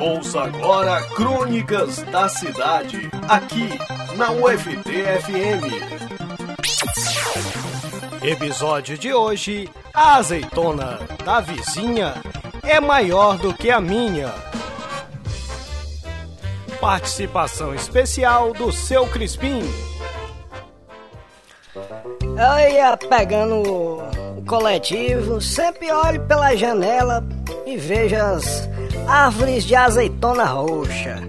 Ouça agora Crônicas da Cidade, aqui na UFT-FM. Episódio de hoje: A azeitona da vizinha é maior do que a minha. Participação especial do seu Crispim. Eu ia pegando o coletivo, sempre olho pela janela e vejo as árvores de azeitona roxa.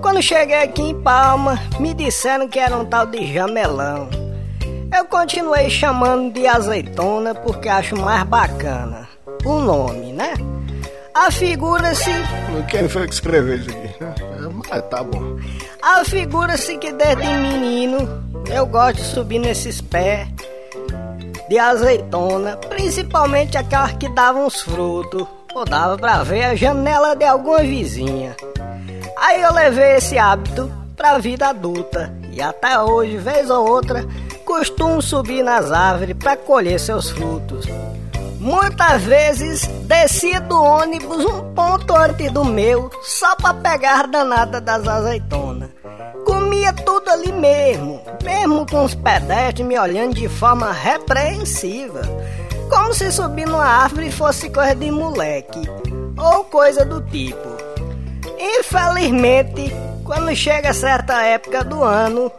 Quando cheguei aqui em Palma, me disseram que era um tal de jamelão. Eu continuei chamando de azeitona porque acho mais bacana. O nome, né? Afigura-se. Quem foi que escreveu isso aqui? Ah, tá bom. Afigura-se que desde menino eu gosto de subir nesses pés de azeitona, principalmente aquelas que davam os frutos. Ou dava pra ver a janela de alguma vizinha. Aí eu levei esse hábito pra vida adulta e até hoje, vez ou outra, costumo subir nas árvores para colher seus frutos. Muitas vezes descia do ônibus um ponto antes do meu só para pegar a danada das azeitonas. Comia tudo ali mesmo, mesmo com os pedestres me olhando de forma repreensiva como se subir numa árvore fosse coisa de moleque ou coisa do tipo. Infelizmente, quando chega certa época do ano,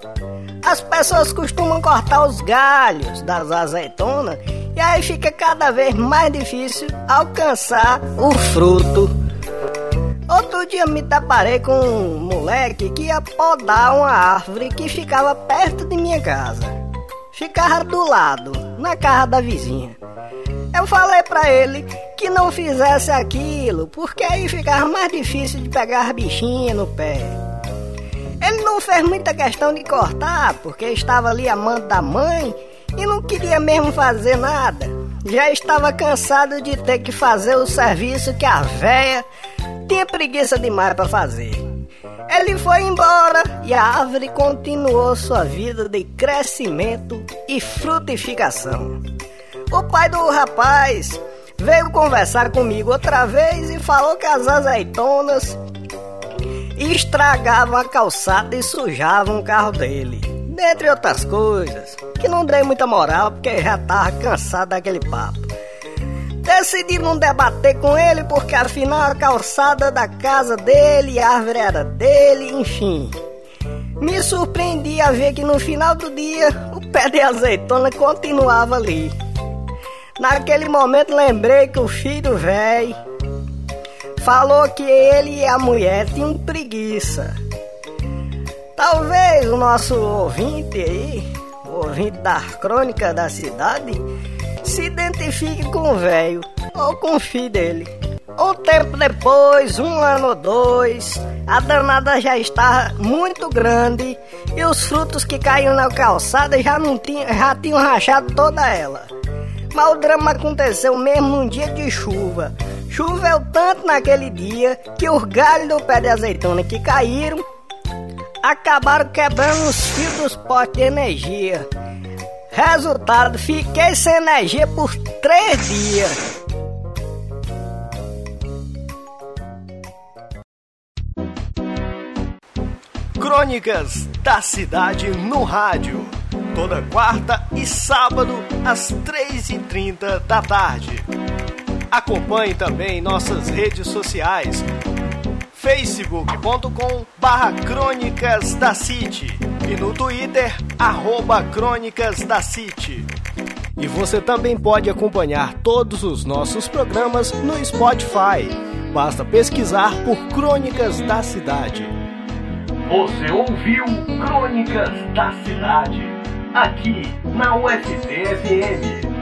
as pessoas costumam cortar os galhos das azeitonas e aí fica cada vez mais difícil alcançar o fruto. Outro dia me deparei com um moleque que ia podar uma árvore que ficava perto de minha casa. Ficava do lado, na casa da vizinha. Eu falei para ele que não fizesse aquilo, porque aí ficava mais difícil de pegar bichinha no pé. Ele não fez muita questão de cortar, porque estava ali amando da mãe e não queria mesmo fazer nada. Já estava cansado de ter que fazer o serviço que a véia tinha preguiça demais para fazer. Ele foi embora e a árvore continuou sua vida de crescimento e frutificação. O pai do rapaz veio conversar comigo outra vez e falou que as azeitonas estragavam a calçada e sujavam o carro dele. Dentre outras coisas, que não dei muita moral porque já tava cansado daquele papo. Decidi não debater com ele porque afinal a calçada da casa dele, a árvore era dele, enfim. Me surpreendi a ver que no final do dia o pé de azeitona continuava ali. Naquele momento lembrei que o filho velho falou que ele e a mulher tinham preguiça. Talvez o nosso ouvinte aí, o ouvinte da crônica da cidade, se identifique com o velho ou com o filho dele. Um tempo depois, um ano ou dois, a danada já estava muito grande e os frutos que caíam na calçada já não tinham, já tinham rachado toda ela. Mas o drama aconteceu mesmo num dia de chuva. Choveu tanto naquele dia que os galhos do pé de azeitona que caíram acabaram quebrando os fios dos potes de energia. Resultado, fiquei sem energia por três dias. Crônicas da Cidade no Rádio. Toda quarta e sábado, às 3h30 da tarde. Acompanhe também nossas redes sociais. facebook.com barra Crônicas da City e no Twitter, arroba Crônicas da City. E você também pode acompanhar todos os nossos programas no Spotify. Basta pesquisar por Crônicas da Cidade. Você ouviu Crônicas da Cidade, aqui na UFT-FM.